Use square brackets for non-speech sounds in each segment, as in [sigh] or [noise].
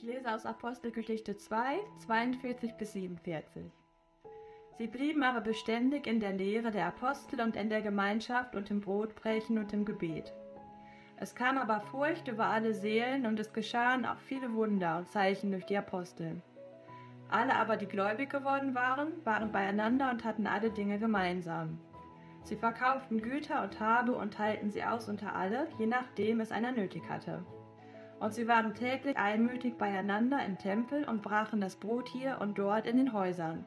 Ich lese aus Apostelgeschichte 2, 42 bis 47. Sie blieben aber beständig in der Lehre der Apostel und in der Gemeinschaft und im Brotbrechen und im Gebet. Es kam aber Furcht über alle Seelen und es geschahen auch viele Wunder und Zeichen durch die Apostel. Alle aber, die gläubig geworden waren, waren beieinander und hatten alle Dinge gemeinsam. Sie verkauften Güter und Habe und teilten sie aus unter alle, je nachdem es einer nötig hatte. Und sie waren täglich einmütig beieinander im Tempel und brachen das Brot hier und dort in den Häusern,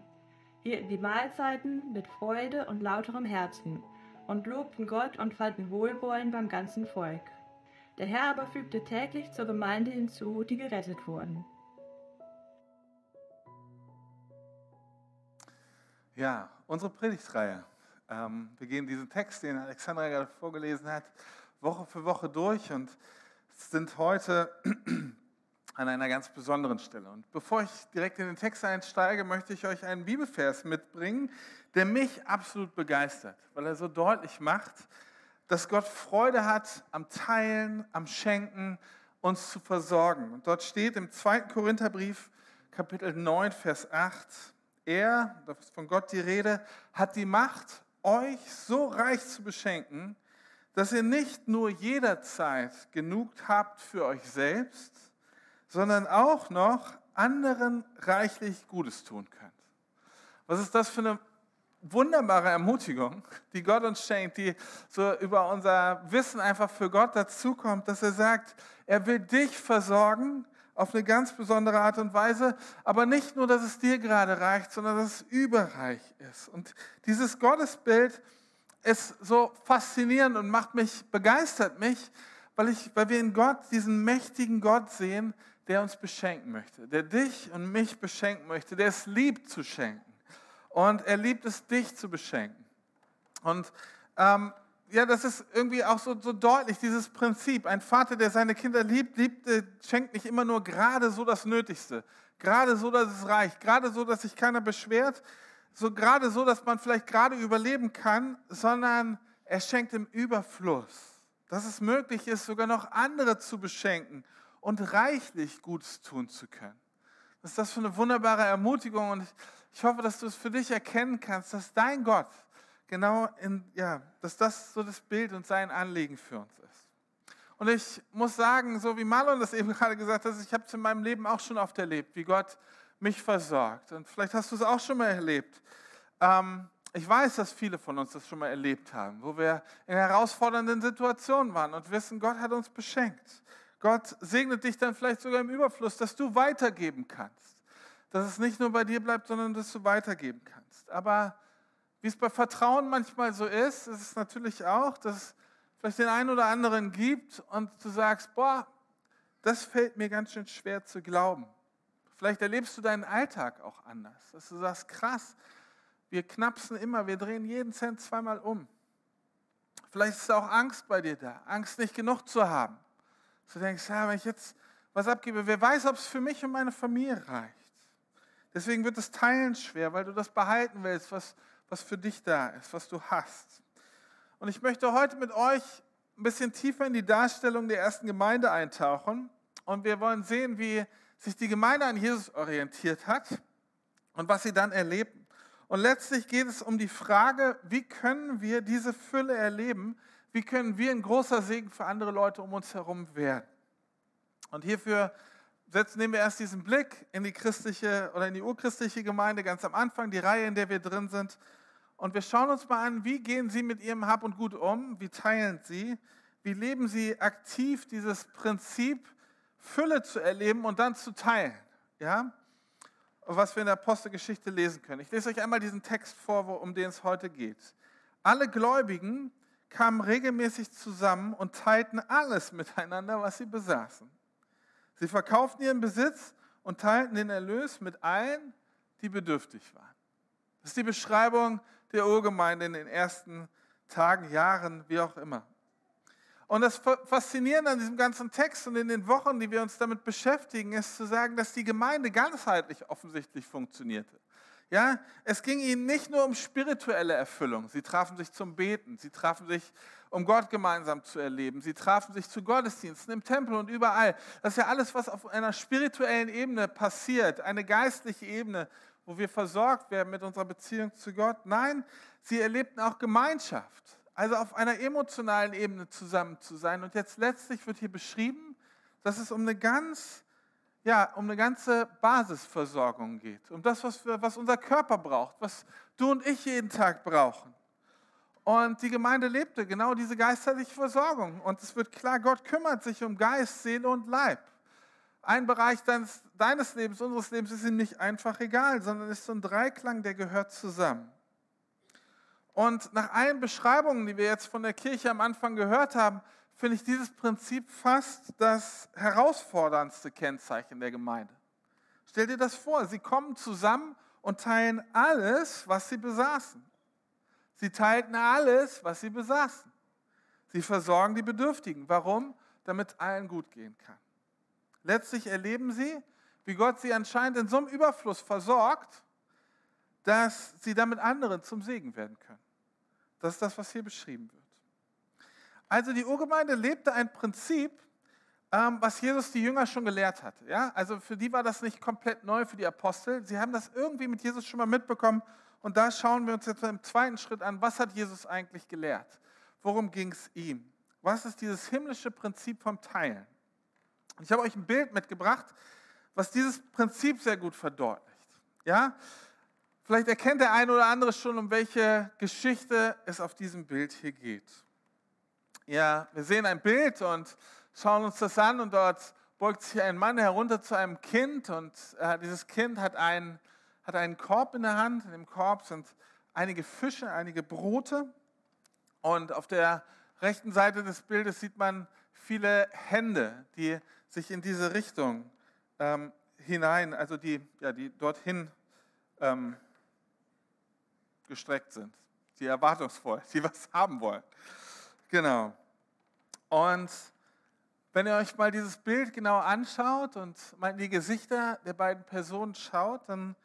hielten die Mahlzeiten mit Freude und lauterem Herzen und lobten Gott und fanden Wohlwollen beim ganzen Volk. Der Herr aber fügte täglich zur Gemeinde hinzu, die gerettet wurden. Ja, unsere Predigtreihe. Ähm, wir gehen diesen Text, den Alexandra gerade vorgelesen hat, Woche für Woche durch und sind heute [clears throat] an einer ganz besonderen Stelle. Und bevor ich direkt in den Text einsteige, möchte ich euch einen Bibelvers mitbringen, der mich absolut begeistert, weil er so deutlich macht, dass Gott Freude hat am Teilen, am Schenken, uns zu versorgen. Und dort steht im 2. Korintherbrief, Kapitel 9, Vers 8, er, da ist von Gott die Rede, hat die Macht, euch so reich zu beschenken, dass ihr nicht nur jederzeit genug habt für euch selbst, sondern auch noch anderen reichlich Gutes tun könnt. Was ist das für eine wunderbare Ermutigung, die Gott uns schenkt, die so über unser Wissen einfach für Gott dazukommt, dass er sagt, er will dich versorgen auf eine ganz besondere Art und Weise, aber nicht nur, dass es dir gerade reicht, sondern dass es überreich ist. Und dieses Gottesbild ist so faszinierend und macht mich, begeistert mich, weil, ich, weil wir in Gott diesen mächtigen Gott sehen, der uns beschenken möchte, der dich und mich beschenken möchte, der es liebt zu schenken. Und er liebt es, dich zu beschenken. Und ähm, ja, das ist irgendwie auch so, so deutlich, dieses Prinzip. Ein Vater, der seine Kinder liebt, liebt, schenkt nicht immer nur gerade so das Nötigste. Gerade so, dass es reicht. Gerade so, dass sich keiner beschwert. So gerade so, dass man vielleicht gerade überleben kann, sondern er schenkt im Überfluss. Dass es möglich ist, sogar noch andere zu beschenken und reichlich Gutes tun zu können. Was ist das für eine wunderbare Ermutigung? Und ich, hoffe, dass du es für dich erkennen kannst, dass dein Gott, genau in, ja, dass das so das Bild und sein Anliegen für uns ist. Und ich muss sagen, so wie Marlon das eben [laughs] gerade gesagt hat, ich habe es in meinem Leben auch schon oft erlebt, wie Gott mich versorgt. Und vielleicht hast du es auch schon mal erlebt. Ähm, ich weiß, dass viele von uns das schon mal erlebt haben, wo wir in herausfordernden Situationen waren und wissen, Gott hat uns beschenkt. Gott segnet dich dann vielleicht sogar im Überfluss, dass du weitergeben kannst. Dass es nicht nur bei dir bleibt, sondern dass du weitergeben kannst. Aber wie es bei Vertrauen manchmal so ist, ist es natürlich auch, dass es vielleicht den einen oder anderen gibt und du sagst, boah, das fällt mir ganz schön schwer zu glauben. Vielleicht erlebst du deinen Alltag auch anders, dass du sagst, krass, wir knapsen immer, wir drehen jeden Cent zweimal um. Vielleicht ist auch Angst bei dir da, Angst nicht genug zu haben. Du denkst, ja, wenn ich jetzt was abgebe, wer weiß, ob es für mich und meine Familie reicht. Deswegen wird das Teilen schwer, weil du das behalten willst, was, was für dich da ist, was du hast. Und ich möchte heute mit euch ein bisschen tiefer in die Darstellung der ersten Gemeinde eintauchen. Und wir wollen sehen, wie sich die Gemeinde an Jesus orientiert hat und was sie dann erleben. Und letztlich geht es um die Frage, wie können wir diese Fülle erleben? Wie können wir ein großer Segen für andere Leute um uns herum werden? Und hierfür setzen, nehmen wir erst diesen Blick in die christliche oder in die urchristliche Gemeinde ganz am Anfang, die Reihe, in der wir drin sind. Und wir schauen uns mal an, wie gehen Sie mit Ihrem Hab und Gut um? Wie teilen Sie? Wie leben Sie aktiv dieses Prinzip, Fülle zu erleben und dann zu teilen? Ja? Was wir in der Apostelgeschichte lesen können. Ich lese euch einmal diesen Text vor, um den es heute geht. Alle Gläubigen kamen regelmäßig zusammen und teilten alles miteinander, was sie besaßen. Sie verkauften ihren Besitz und teilten den Erlös mit allen, die bedürftig waren. Das ist die Beschreibung der Urgemeinde in den ersten Tagen, Jahren, wie auch immer. Und das Faszinierende an diesem ganzen Text und in den Wochen, die wir uns damit beschäftigen, ist zu sagen, dass die Gemeinde ganzheitlich offensichtlich funktionierte. Ja, es ging ihnen nicht nur um spirituelle Erfüllung. Sie trafen sich zum Beten, sie trafen sich, um Gott gemeinsam zu erleben. Sie trafen sich zu Gottesdiensten im Tempel und überall. Das ist ja alles, was auf einer spirituellen Ebene passiert, eine geistliche Ebene, wo wir versorgt werden mit unserer Beziehung zu Gott. Nein, sie erlebten auch Gemeinschaft, also auf einer emotionalen Ebene zusammen zu sein. Und jetzt letztlich wird hier beschrieben, dass es um eine ganz ja, um eine ganze Basisversorgung geht, um das, was, wir, was unser Körper braucht, was du und ich jeden Tag brauchen. Und die Gemeinde lebte genau diese geistliche Versorgung. Und es wird klar, Gott kümmert sich um Geist, Seele und Leib. Ein Bereich deines, deines Lebens, unseres Lebens ist ihm nicht einfach egal, sondern ist so ein Dreiklang, der gehört zusammen. Und nach allen Beschreibungen, die wir jetzt von der Kirche am Anfang gehört haben, finde ich dieses Prinzip fast das herausforderndste Kennzeichen der Gemeinde. Stell dir das vor, sie kommen zusammen und teilen alles, was sie besaßen. Sie teilten alles, was sie besaßen. Sie versorgen die Bedürftigen. Warum? Damit allen gut gehen kann. Letztlich erleben sie, wie Gott sie anscheinend in so einem Überfluss versorgt, dass sie damit anderen zum Segen werden können. Das ist das, was hier beschrieben wird. Also die Urgemeinde lebte ein Prinzip, ähm, was Jesus die Jünger schon gelehrt hatte. Ja? Also für die war das nicht komplett neu, für die Apostel. Sie haben das irgendwie mit Jesus schon mal mitbekommen. Und da schauen wir uns jetzt im zweiten Schritt an, was hat Jesus eigentlich gelehrt? Worum ging es ihm? Was ist dieses himmlische Prinzip vom Teilen? Ich habe euch ein Bild mitgebracht, was dieses Prinzip sehr gut verdeutlicht. Ja? Vielleicht erkennt der eine oder andere schon, um welche Geschichte es auf diesem Bild hier geht. Ja, wir sehen ein Bild und schauen uns das an und dort beugt sich ein Mann herunter zu einem Kind und äh, dieses Kind hat einen, hat einen Korb in der Hand. In dem Korb sind einige Fische, einige Brote und auf der rechten Seite des Bildes sieht man viele Hände, die sich in diese Richtung ähm, hinein, also die, ja, die dorthin ähm, gestreckt sind, die erwartungsvoll, [laughs] die was haben wollen. Genau. Und wenn ihr euch mal dieses Bild genau anschaut und mal in die Gesichter der beiden Personen schaut, dann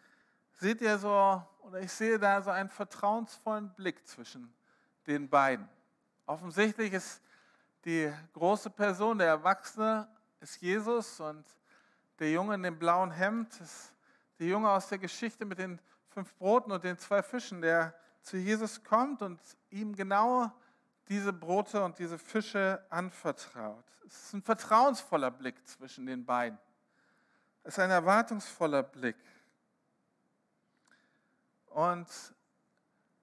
seht ihr so, oder ich sehe da so einen vertrauensvollen Blick zwischen den beiden. Offensichtlich ist die große Person, der Erwachsene, ist Jesus und der Junge in dem blauen Hemd ist der Junge aus der Geschichte mit den fünf Broten und den zwei Fischen, der zu Jesus kommt und ihm genau diese Brote und diese Fische anvertraut. Es ist ein vertrauensvoller Blick zwischen den beiden. Es ist ein erwartungsvoller Blick. Und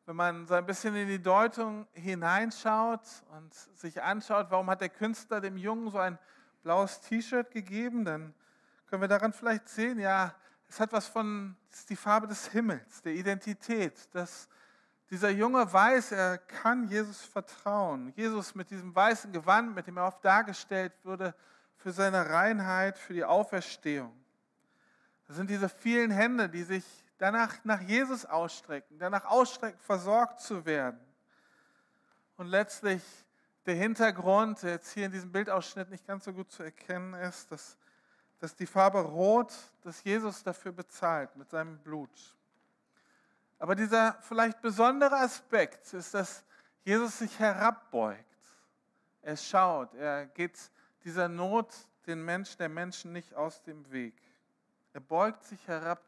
wenn man so ein bisschen in die Deutung hineinschaut und sich anschaut, warum hat der Künstler dem Jungen so ein blaues T-Shirt gegeben, dann können wir daran vielleicht sehen, ja, es hat was von, es ist die Farbe des Himmels, der Identität, das dieser Junge weiß, er kann Jesus vertrauen. Jesus mit diesem weißen Gewand, mit dem er oft dargestellt würde, für seine Reinheit, für die Auferstehung. Das sind diese vielen Hände, die sich danach nach Jesus ausstrecken, danach ausstrecken, versorgt zu werden. Und letztlich der Hintergrund, der jetzt hier in diesem Bildausschnitt nicht ganz so gut zu erkennen ist, dass, dass die Farbe Rot, dass Jesus dafür bezahlt mit seinem Blut. Aber dieser vielleicht besondere Aspekt ist, dass Jesus sich herabbeugt. Er schaut, er geht dieser Not den Menschen, der Menschen nicht aus dem Weg. Er beugt sich herab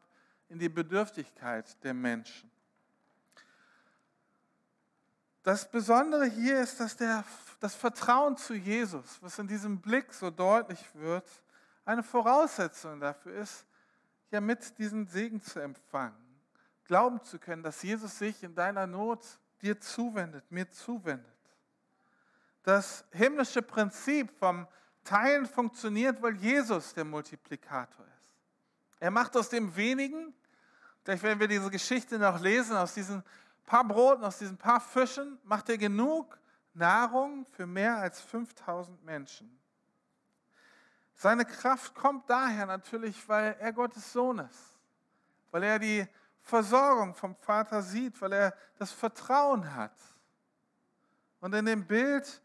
in die Bedürftigkeit der Menschen. Das Besondere hier ist, dass der, das Vertrauen zu Jesus, was in diesem Blick so deutlich wird, eine Voraussetzung dafür ist, ja mit diesen Segen zu empfangen glauben zu können, dass Jesus sich in deiner Not dir zuwendet, mir zuwendet. Das himmlische Prinzip vom Teilen funktioniert, weil Jesus der Multiplikator ist. Er macht aus dem wenigen, vielleicht werden wir diese Geschichte noch lesen, aus diesen paar Broten, aus diesen paar Fischen, macht er genug Nahrung für mehr als 5000 Menschen. Seine Kraft kommt daher natürlich, weil er Gottes Sohn ist, weil er die Versorgung vom Vater sieht, weil er das Vertrauen hat. Und in dem Bild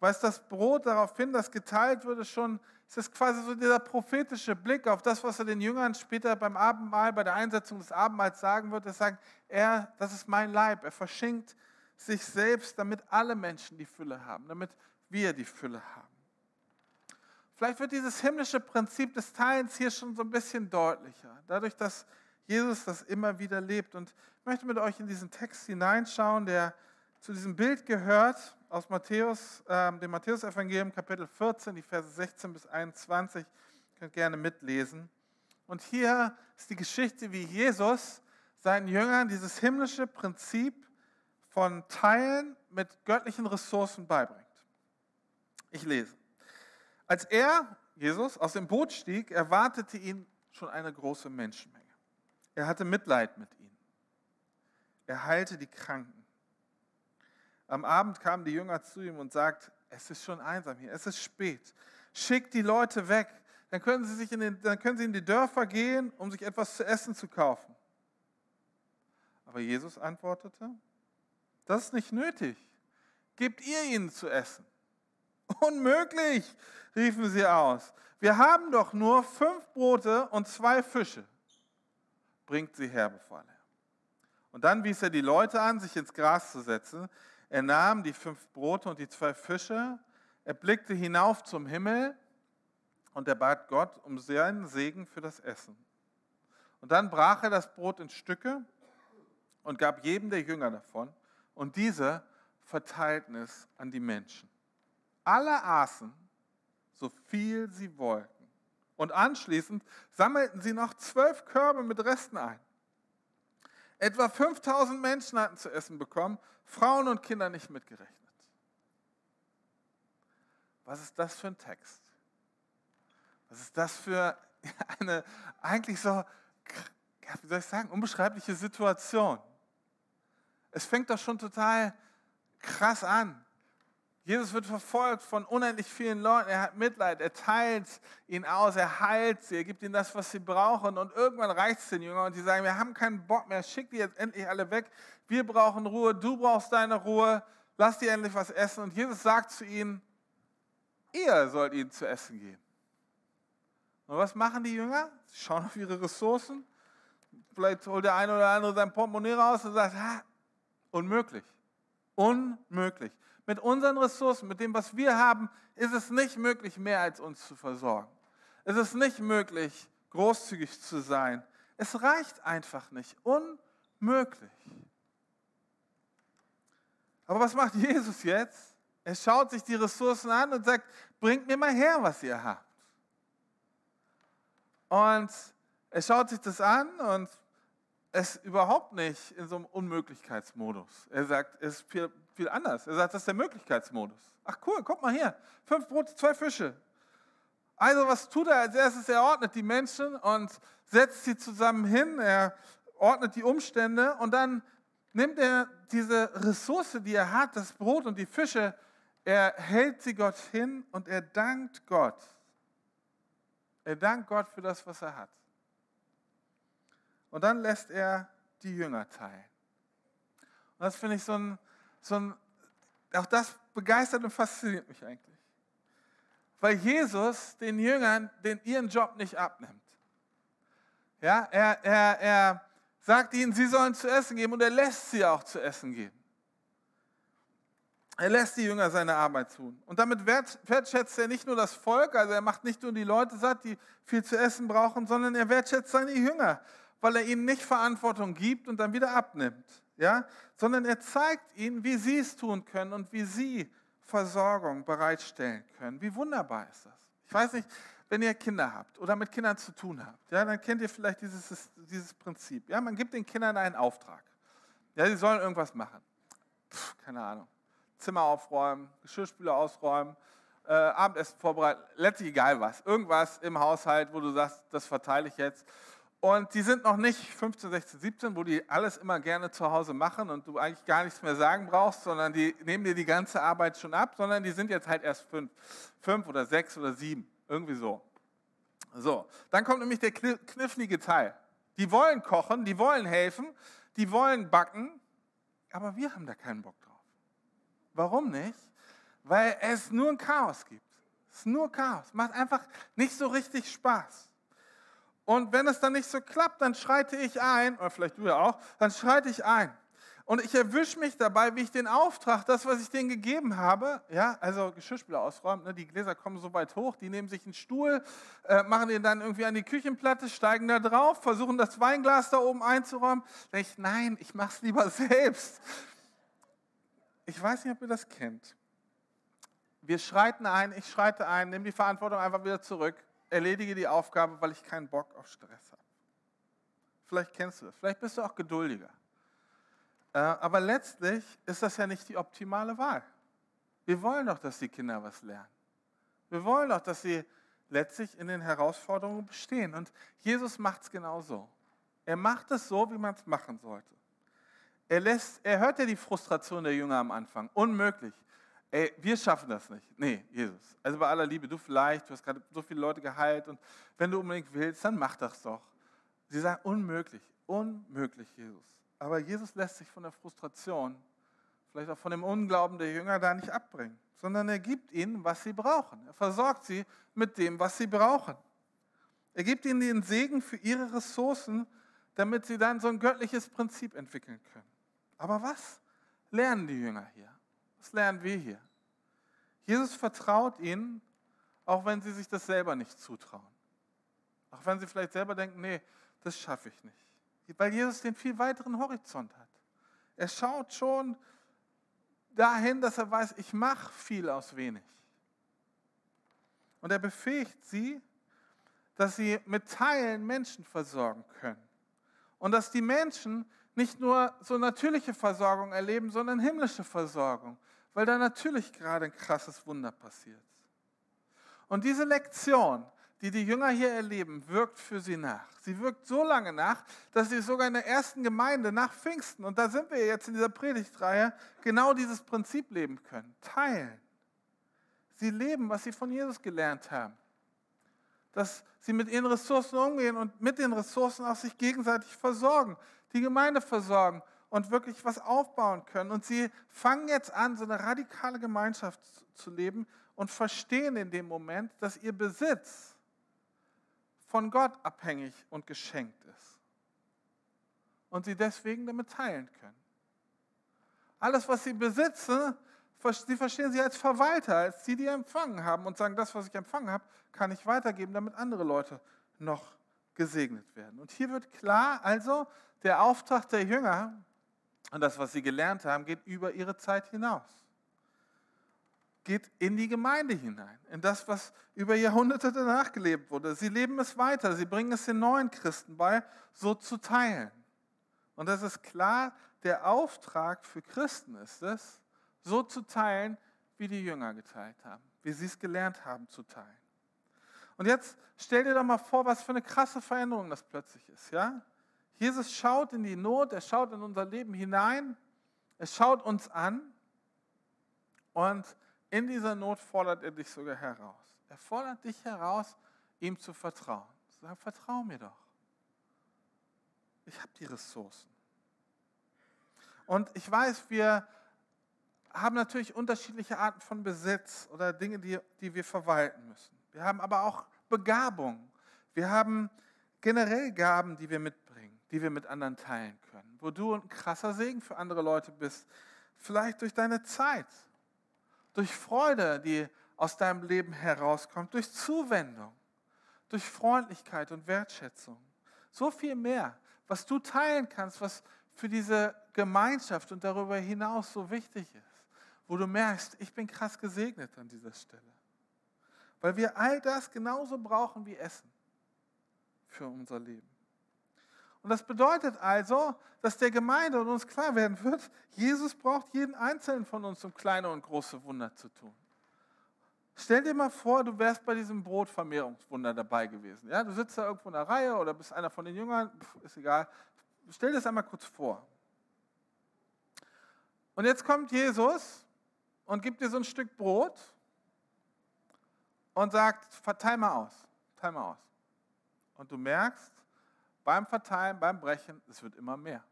weist das Brot darauf hin, dass geteilt wurde, schon, ist es quasi so dieser prophetische Blick auf das, was er den Jüngern später beim Abendmahl, bei der Einsetzung des Abendmahls sagen wird. Er sagt, er, das ist mein Leib. Er verschenkt sich selbst, damit alle Menschen die Fülle haben, damit wir die Fülle haben. Vielleicht wird dieses himmlische Prinzip des Teilens hier schon so ein bisschen deutlicher, dadurch, dass Jesus das immer wieder lebt. Und ich möchte mit euch in diesen Text hineinschauen, der zu diesem Bild gehört, aus Matthäus, äh, dem Matthäus-Evangelium, Kapitel 14, die Verse 16 bis 21. Ihr könnt gerne mitlesen. Und hier ist die Geschichte, wie Jesus seinen Jüngern dieses himmlische Prinzip von Teilen mit göttlichen Ressourcen beibringt. Ich lese. Als er, Jesus, aus dem Boot stieg, erwartete ihn schon eine große Menschenmenge. Er hatte Mitleid mit ihnen. Er heilte die Kranken. Am Abend kamen die Jünger zu ihm und sagten, es ist schon einsam hier, es ist spät. Schickt die Leute weg, dann können sie, sich in den, dann können sie in die Dörfer gehen, um sich etwas zu essen zu kaufen. Aber Jesus antwortete, das ist nicht nötig. Gebt ihr ihnen zu essen. [laughs] Unmöglich, riefen sie aus. Wir haben doch nur fünf Brote und zwei Fische. Bringt sie her, befahl er. Und dann wies er die Leute an, sich ins Gras zu setzen. Er nahm die fünf Brote und die zwei Fische, er blickte hinauf zum Himmel und er bat Gott um seinen Segen für das Essen. Und dann brach er das Brot in Stücke und gab jedem der Jünger davon, und diese verteilten es an die Menschen. Alle aßen, so viel sie wollten. Und anschließend sammelten sie noch zwölf Körbe mit Resten ein. Etwa 5000 Menschen hatten zu essen bekommen, Frauen und Kinder nicht mitgerechnet. Was ist das für ein Text? Was ist das für [laughs] eine eigentlich so, wie soll ich sagen, unbeschreibliche Situation? Es fängt doch schon total krass an. Jesus wird verfolgt von unendlich vielen Leuten. Er hat Mitleid, er teilt ihn aus, er heilt sie, er gibt ihnen das, was sie brauchen. Und irgendwann reicht es den Jüngern und die sagen, wir haben keinen Bock mehr, schick die jetzt endlich alle weg. Wir brauchen Ruhe, du brauchst deine Ruhe, lass die endlich was essen. Und Jesus sagt zu ihnen, ihr sollt ihnen zu essen geben. Und was machen die Jünger? Sie schauen auf ihre Ressourcen. Vielleicht holt der eine oder andere sein Portemonnaie raus und sagt, ha, unmöglich. Unmöglich. Mit unseren Ressourcen, mit dem, was wir haben, ist es nicht möglich, mehr als uns zu versorgen. Es ist nicht möglich, großzügig zu sein. Es reicht einfach nicht. Unmöglich. Aber was macht [laughs] Jesus jetzt? Er schaut sich die Ressourcen an und sagt, bringt mir mal her, was ihr habt. Und er schaut sich das an und es überhaupt nicht in so einem Unmöglichkeitsmodus. Er sagt, es ist viel, viel anders. Er sagt, das ist der Möglichkeitsmodus. Ach cool, guck mal hier. Fünf Brote, zwei Fische. Also was tut er als erstes? Er ordnet die Menschen und setzt sie zusammen hin. Er ordnet die Umstände und dann nimmt er diese Ressource, die er hat, das Brot und die Fische, er hält sie Gott hin und er dankt Gott. Er dankt Gott für das, was er hat. Und dann lässt er die Jünger teilen. Und das finde ich so ein, so ein, auch das begeistert und fasziniert mich eigentlich. Weil Jesus den Jüngern den, ihren Job nicht abnimmt. Ja, er, er, er sagt ihnen, sie sollen zu essen geben und er lässt sie auch zu essen geben. Er lässt die Jünger seine Arbeit tun. Und damit wertschätzt er nicht nur das Volk, also er macht nicht nur die Leute satt, die viel zu essen brauchen, sondern er wertschätzt seine Jünger, weil er ihnen nicht Verantwortung gibt und dann wieder abnimmt, ja? sondern er zeigt ihnen, wie sie es tun können und wie sie Versorgung bereitstellen können. Wie wunderbar ist das? Ich weiß nicht, wenn ihr Kinder habt oder mit Kindern zu tun habt, ja, dann kennt ihr vielleicht dieses, dieses Prinzip. Ja, man gibt den Kindern einen Auftrag. Ja, sie sollen irgendwas machen. Puh, keine Ahnung. Zimmer aufräumen, Geschirrspüler ausräumen, äh, Abendessen vorbereiten, letztlich egal was. Irgendwas im Haushalt, wo du sagst, das verteile ich jetzt. Und die sind noch nicht 15, 16, 17, wo die alles immer gerne zu Hause machen und du eigentlich gar nichts mehr sagen brauchst, sondern die nehmen dir die ganze Arbeit schon ab, sondern die sind jetzt halt erst fünf, fünf oder sechs oder sieben, irgendwie so. So, dann kommt nämlich der knifflige Teil. Die wollen kochen, die wollen helfen, die wollen backen, aber wir haben da keinen Bock drauf. Warum nicht? Weil es nur ein Chaos gibt. Es ist nur Chaos. Macht einfach nicht so richtig Spaß. Und wenn es dann nicht so klappt, dann schreite ich ein, oder vielleicht du ja auch, dann schreite ich ein. Und ich erwische mich dabei, wie ich den Auftrag, das, was ich denen gegeben habe, ja, also Geschirrspüler ausräumen, ne, die Gläser kommen so weit hoch, die nehmen sich einen Stuhl, äh, machen den dann irgendwie an die Küchenplatte, steigen da drauf, versuchen das Weinglas da oben einzuräumen. Da ich, nein, ich mache es lieber [laughs] selbst. Ich weiß nicht, ob ihr das kennt. Wir schreiten ein, ich schreite ein, nehme die Verantwortung einfach wieder zurück, erledige die Aufgabe, weil ich keinen Bock auf Stress habe. Vielleicht kennst du das, vielleicht bist du auch geduldiger. Äh, aber letztlich ist das ja nicht die optimale Wahl. Wir wollen doch, dass die Kinder was lernen. Wir wollen doch, dass sie letztlich in den Herausforderungen bestehen. Und Jesus macht es genauso. Er macht es so, wie man es machen sollte. Er, lässt, er hört ja die Frustration der Jünger am Anfang. Unmöglich. Ey, wir schaffen das nicht. Nee, Jesus. Also bei aller Liebe, du vielleicht, du hast gerade so viele Leute geheilt und wenn du unbedingt willst, dann mach das doch. Sie sagen, unmöglich, unmöglich, Jesus. Aber Jesus lässt sich von der Frustration, vielleicht auch von dem Unglauben der Jünger da nicht abbringen, sondern er gibt ihnen, was sie brauchen. Er versorgt sie mit dem, was sie brauchen. Er gibt ihnen den Segen für ihre Ressourcen, damit sie dann so ein göttliches Prinzip entwickeln können. Aber was lernen die Jünger hier? Was lernen wir hier? Jesus vertraut ihnen, auch wenn sie sich das selber nicht zutrauen. Auch wenn sie vielleicht selber denken, nee, das schaffe ich nicht weil Jesus den viel weiteren Horizont hat. Er schaut schon dahin, dass er weiß, ich mache viel aus wenig. Und er befähigt sie, dass sie mit Teilen Menschen versorgen können. Und dass die Menschen nicht nur so natürliche Versorgung erleben, sondern himmlische Versorgung, weil da natürlich gerade ein krasses Wunder passiert. Und diese Lektion, die die Jünger hier erleben, wirkt für sie nach. Sie wirkt so lange nach, dass sie sogar in der ersten Gemeinde nach Pfingsten, und da sind wir jetzt in dieser Predigtreihe, genau dieses Prinzip leben können. Teilen. Sie leben, was sie von Jesus gelernt haben. Dass sie mit ihren Ressourcen umgehen und mit den Ressourcen auch sich gegenseitig versorgen, die Gemeinde versorgen und wirklich was aufbauen können. Und sie fangen jetzt an, so eine radikale Gemeinschaft zu leben und verstehen in dem Moment, dass ihr Besitz, von Gott abhängig und geschenkt ist. Und sie deswegen damit teilen können. Alles, was sie besitzen, sie verstehen sie als Verwalter, als die, die empfangen haben und sagen, das, was ich empfangen habe, kann ich weitergeben, damit andere Leute noch gesegnet werden. Und hier wird klar, also der Auftrag der Jünger und das, was sie gelernt haben, geht über ihre Zeit hinaus geht in die Gemeinde hinein, in das, was über Jahrhunderte danach gelebt wurde. Sie leben es weiter, sie bringen es den neuen Christen bei, so zu teilen. Und das ist klar, der Auftrag für Christen ist es, so zu teilen, wie die Jünger geteilt haben, wie sie es gelernt haben zu teilen. Und jetzt stell dir doch mal vor, was für eine krasse Veränderung das plötzlich ist. Ja? Jesus schaut in die Not, er schaut in unser Leben hinein, er schaut uns an und in dieser Not fordert er dich sogar heraus. Er fordert dich heraus, ihm zu vertrauen. Sagen, vertrau mir doch. Ich habe die Ressourcen. Und ich weiß, wir haben natürlich unterschiedliche Arten von Besitz oder Dinge, die, die wir verwalten müssen. Wir haben aber auch Begabung. Wir haben generell Gaben, die wir mitbringen, die wir mit anderen teilen können. Wo du ein krasser Segen für andere Leute bist. Vielleicht durch deine Zeit, durch Freude, die aus deinem Leben herauskommt, durch Zuwendung, durch Freundlichkeit und Wertschätzung. So viel mehr, was du teilen kannst, was für diese Gemeinschaft und darüber hinaus so wichtig ist, wo du merkst, ich bin krass gesegnet an dieser Stelle. Weil wir all das genauso brauchen wie Essen für unser Leben. Und das bedeutet also, dass der Gemeinde und uns klar werden wird, Jesus braucht jeden Einzelnen von uns, um kleine und große Wunder zu tun. Stell dir mal vor, du wärst bei diesem Brotvermehrungswunder dabei gewesen. Ja, du sitzt da irgendwo in der Reihe oder bist einer von den Jüngern, ist egal. Stell dir das einmal kurz vor. Und jetzt kommt Jesus und gibt dir so ein Stück Brot und sagt, verteil mal aus, teil mal aus. Und du merkst, beim Verteilen, beim Brechen, es wird immer mehr.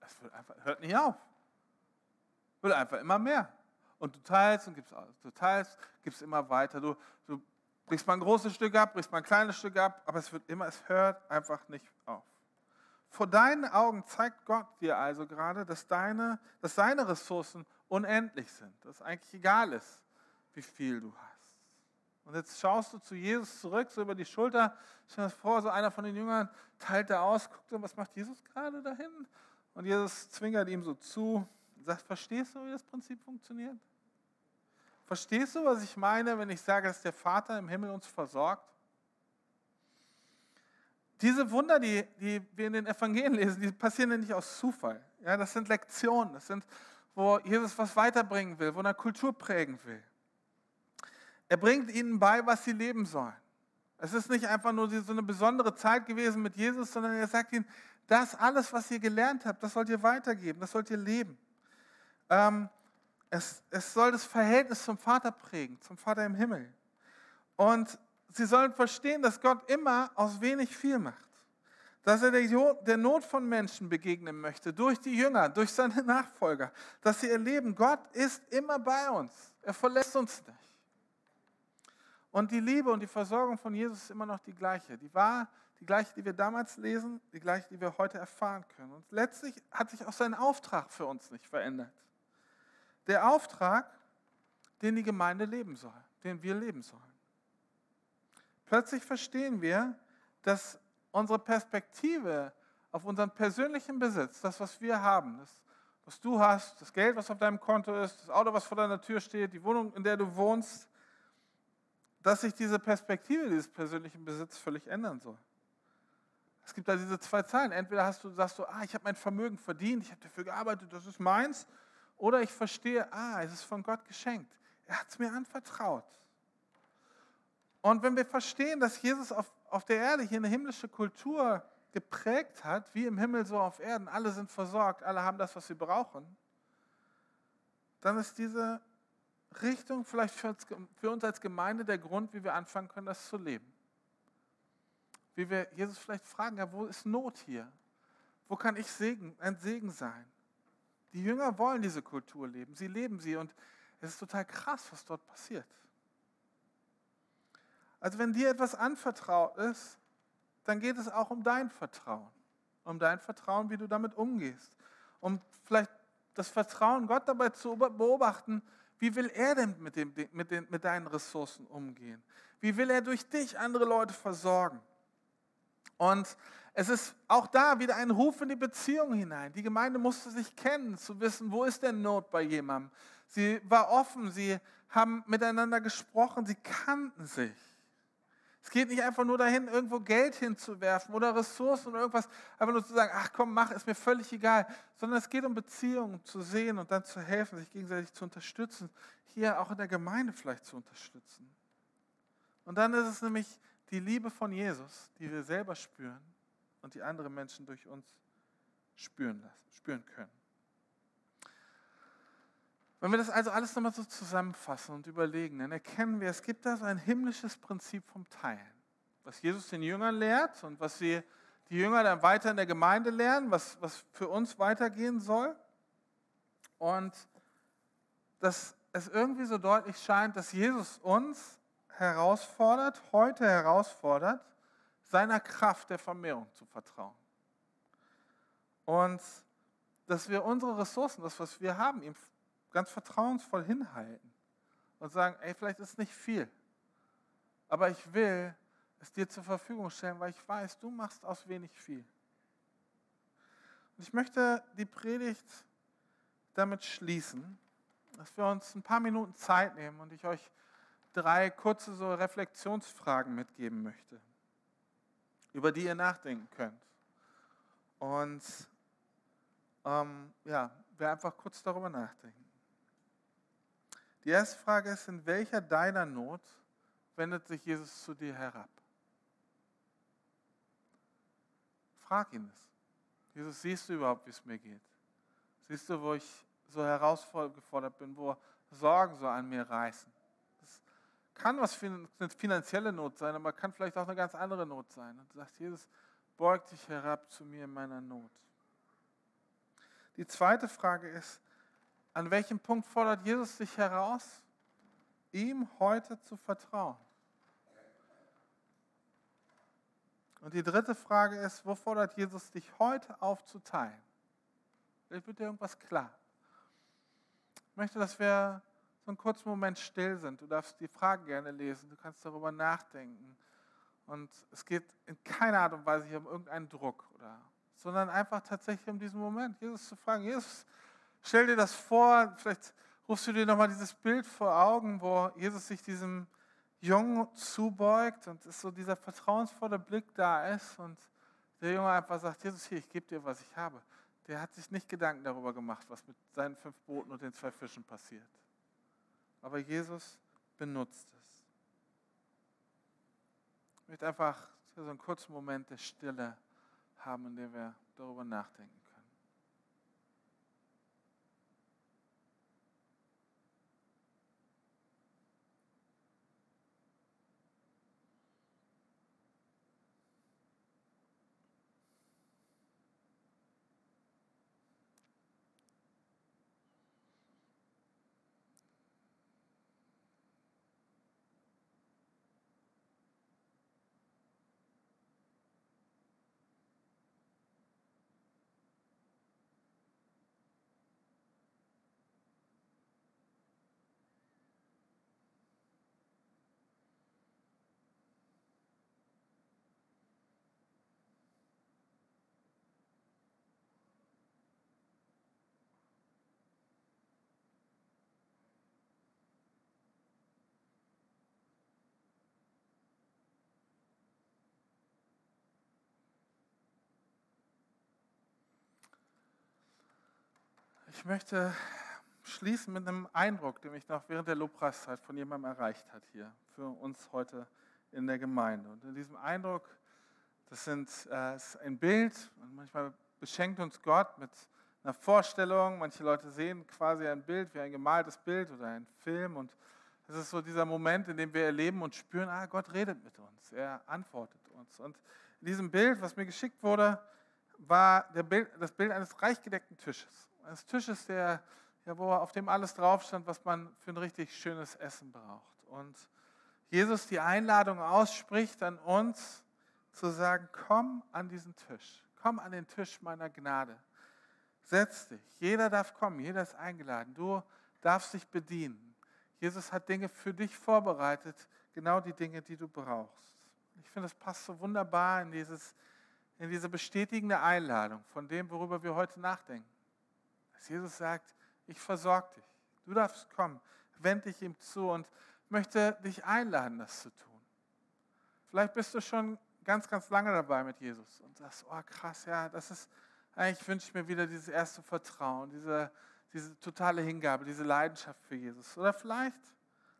Es wird einfach, hört nicht auf. Es wird einfach immer mehr. Und du teilst und gibst aus. Du teilst, gibst immer weiter. Du, du brichst mal ein großes Stück ab, brichst mal ein kleines Stück ab, aber es wird immer, es hört einfach nicht auf. Vor deinen Augen zeigt Gott dir also gerade, dass, deine, dass seine Ressourcen unendlich sind, dass eigentlich egal ist, wie viel du hast. Und jetzt schaust du zu Jesus zurück, so über die Schulter, stell dir vor, so einer von den Jüngern teilt da aus, guckt so, was macht Jesus gerade da hinten? Und Jesus zwinkert ihm so zu und sagt, verstehst du, wie das Prinzip funktioniert? Verstehst du, was ich meine, wenn ich sage, dass der Vater im Himmel uns versorgt? Diese Wunder, die, die wir in den Evangelien lesen, die passieren ja nicht aus Zufall. Ja, das sind Lektionen, das sind, wo Jesus was weiterbringen will, wo er Kultur prägen will. Er bringt ihnen bei, was sie leben sollen. Es ist nicht einfach nur so eine besondere Zeit gewesen mit Jesus, sondern er sagt ihnen, das alles, was ihr gelernt habt, das sollt ihr weitergeben, das sollt ihr leben. Ähm, es, es soll das Verhältnis zum Vater prägen, zum Vater im Himmel. Und sie sollen verstehen, dass Gott immer aus wenig viel macht. Dass er der Not von Menschen begegnen möchte, durch die Jünger, durch seine Nachfolger. Dass sie erleben, Gott ist immer bei uns. Er verlässt uns nicht. Und die Liebe und die Versorgung von Jesus ist immer noch die gleiche. Die war die gleiche, die wir damals lesen, die gleiche, die wir heute erfahren können. Und letztlich hat sich auch sein Auftrag für uns nicht verändert. Der Auftrag, den die Gemeinde leben soll, den wir leben sollen. Plötzlich verstehen wir, dass unsere Perspektive auf unseren persönlichen Besitz, das, was wir haben, das, was du hast, das Geld, was auf deinem Konto ist, das Auto, was vor deiner Tür steht, die Wohnung, in der du wohnst, dass sich diese Perspektive dieses persönlichen Besitzes völlig ändern soll. Es gibt da diese zwei Zahlen. Entweder hast du, sagst du, ah, ich habe mein Vermögen verdient, ich habe dafür gearbeitet, das ist meins. Oder ich verstehe, ah, es ist von Gott geschenkt. Er hat es mir anvertraut. Und wenn wir verstehen, dass Jesus auf, auf der Erde hier eine himmlische Kultur geprägt hat, wie im Himmel so auf Erden, alle sind versorgt, alle haben das, was sie brauchen, dann ist diese Richtung vielleicht für uns, für uns als Gemeinde der Grund, wie wir anfangen können, das zu leben. Wie wir Jesus vielleicht fragen, ja, wo ist Not hier? Wo kann ich Segen, ein Segen sein? Die Jünger wollen diese Kultur leben, sie leben sie und es ist total krass, was dort passiert. Also wenn dir etwas anvertraut ist, dann geht es auch um dein Vertrauen, um dein Vertrauen, wie du damit umgehst, um vielleicht das Vertrauen Gott dabei zu beobachten, wie will er denn mit, dem, mit, den, mit deinen Ressourcen umgehen? Wie will er durch dich andere Leute versorgen? Und es ist auch da wieder ein Ruf in die Beziehung hinein. Die Gemeinde musste sich kennen, zu wissen, wo ist denn Not bei jemandem. Sie war offen, sie haben miteinander gesprochen, sie kannten sich. Es geht nicht einfach nur dahin, irgendwo Geld hinzuwerfen oder Ressourcen oder irgendwas, einfach nur zu sagen, ach komm, mach, ist mir völlig egal, sondern es geht um Beziehungen zu sehen und dann zu helfen, sich gegenseitig zu unterstützen, hier auch in der Gemeinde vielleicht zu unterstützen. Und dann ist es nämlich die Liebe von Jesus, die wir selber spüren und die andere Menschen durch uns spüren, lassen, spüren können. Wenn wir das also alles nochmal so zusammenfassen und überlegen, dann erkennen wir, es gibt da so ein himmlisches Prinzip vom Teilen, was Jesus den Jüngern lehrt und was sie, die Jünger dann weiter in der Gemeinde lernen, was, was für uns weitergehen soll. Und dass es irgendwie so deutlich scheint, dass Jesus uns herausfordert, heute herausfordert, seiner Kraft der Vermehrung zu vertrauen. Und dass wir unsere Ressourcen, das, was wir haben, ihm ganz vertrauensvoll hinhalten und sagen, ey, vielleicht ist es nicht viel, aber ich will es dir zur Verfügung stellen, weil ich weiß, du machst aus wenig viel. Und ich möchte die Predigt damit schließen, dass wir uns ein paar Minuten Zeit nehmen und ich euch drei kurze so Reflexionsfragen mitgeben möchte, über die ihr nachdenken könnt. Und ähm, ja, wir einfach kurz darüber nachdenken. Die erste Frage ist, in welcher deiner Not wendet sich Jesus zu dir herab? Frag ihn es. Jesus, siehst du überhaupt, wie es mir geht? Siehst du, wo ich so herausgefordert bin, wo Sorgen so an mir reißen? Das kann was eine finanzielle Not sein, aber kann vielleicht auch eine ganz andere Not sein. Und du sagst, Jesus, beug dich herab zu mir in meiner Not. Die zweite Frage ist, an welchem Punkt fordert Jesus dich heraus, ihm heute zu vertrauen? Und die dritte Frage ist, wo fordert Jesus dich heute auf zu teilen? Vielleicht wird dir irgendwas klar. Ich möchte, dass wir so einen kurzen Moment still sind. Du darfst die Frage gerne lesen, du kannst darüber nachdenken. Und es geht in keiner Art und Weise hier um irgendeinen Druck, oder, sondern einfach tatsächlich um diesen Moment, Jesus zu fragen, Jesus, stell dir das vor, vielleicht rufst du dir nochmal dieses Bild vor Augen, wo Jesus sich diesem Jungen zubeugt und es so dieser vertrauensvolle Blick da ist und der Junge einfach sagt, Jesus, hier, ich gebe dir, was ich habe. Der hat sich nicht Gedanken darüber gemacht, was mit seinen fünf Booten und den zwei Fischen passiert. Aber Jesus benutzt es. Ich möchte einfach so einen kurzen Moment der Stille haben, in dem wir darüber nachdenken. Ich möchte schließen mit einem Eindruck, den mich noch während der Lobpreiszeit von jemandem erreicht hat hier für uns heute in der Gemeinde. Und in diesem Eindruck, das sind, äh, ist ein Bild und manchmal beschenkt uns Gott mit einer Vorstellung. Manche Leute sehen quasi ein Bild wie ein gemaltes Bild oder ein Film und es ist so dieser Moment, in dem wir erleben und spüren, ah, Gott redet mit uns, er antwortet uns. Und in diesem Bild, was mir geschickt wurde, war Bild, das Bild eines reichgedeckten Tisches eines Tisches, der, ja, wo auf dem alles drauf stand, was man für ein richtig schönes Essen braucht. Und Jesus die Einladung ausspricht an uns, zu sagen, komm an diesen Tisch, komm an den Tisch meiner Gnade. Setz dich. Jeder darf kommen, jeder ist eingeladen. Du darfst dich bedienen. Jesus hat Dinge für dich vorbereitet, genau die Dinge, die du brauchst. Ich finde, das passt so wunderbar in, dieses, in diese bestätigende Einladung von dem, worüber wir heute nachdenken. Dass Jesus sagt, ich versorge dich. Du darfst kommen. Wend dich ihm zu und möchte dich einladen, das zu tun. Vielleicht bist du schon ganz, ganz lange dabei mit Jesus und sagst, oh krass, ja, das ist, eigentlich wünsche ich mir wieder dieses erste Vertrauen, diese, diese totale Hingabe, diese Leidenschaft für Jesus. Oder vielleicht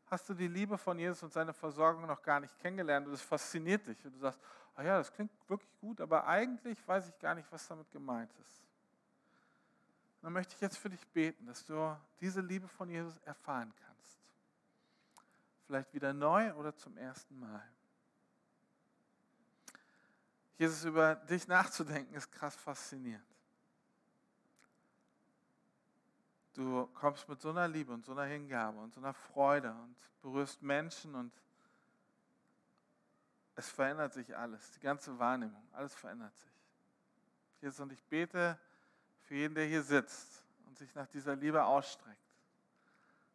hast du die Liebe von Jesus und seine Versorgung noch gar nicht kennengelernt und es fasziniert dich und du sagst, oh ja, das klingt wirklich gut, aber eigentlich weiß ich gar nicht, was damit gemeint ist dann möchte ich jetzt für dich beten, dass du diese Liebe von Jesus erfahren kannst. Vielleicht wieder neu oder zum ersten Mal. Jesus, über dich nachzudenken, ist krass faszinierend. Du kommst mit so einer Liebe und so einer Hingabe und so einer Freude und berührst Menschen und es verändert sich alles, die ganze Wahrnehmung, alles verändert sich. Jesus, und ich bete, für jeden, der hier sitzt und sich nach dieser Liebe ausstreckt,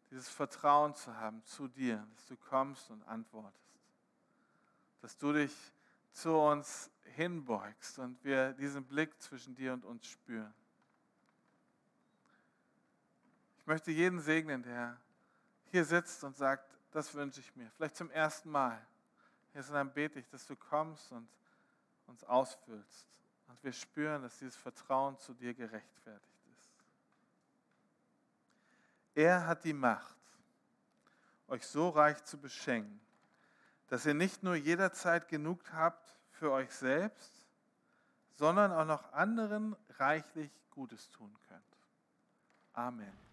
dieses Vertrauen zu haben zu dir, dass du kommst und antwortest, dass du dich zu uns hinbeugst und wir diesen Blick zwischen dir und uns spüren. Ich möchte jeden segnen, der hier sitzt und sagt, das wünsche ich mir, vielleicht zum ersten Mal. Hier dann bete ich, dass du kommst und uns ausfüllst. Und wir spüren, dass dieses Vertrauen zu dir gerechtfertigt ist. Er hat die Macht, euch so reich zu beschenken, dass ihr nicht nur jederzeit genug habt für euch selbst, sondern auch noch anderen reichlich Gutes tun könnt. Amen.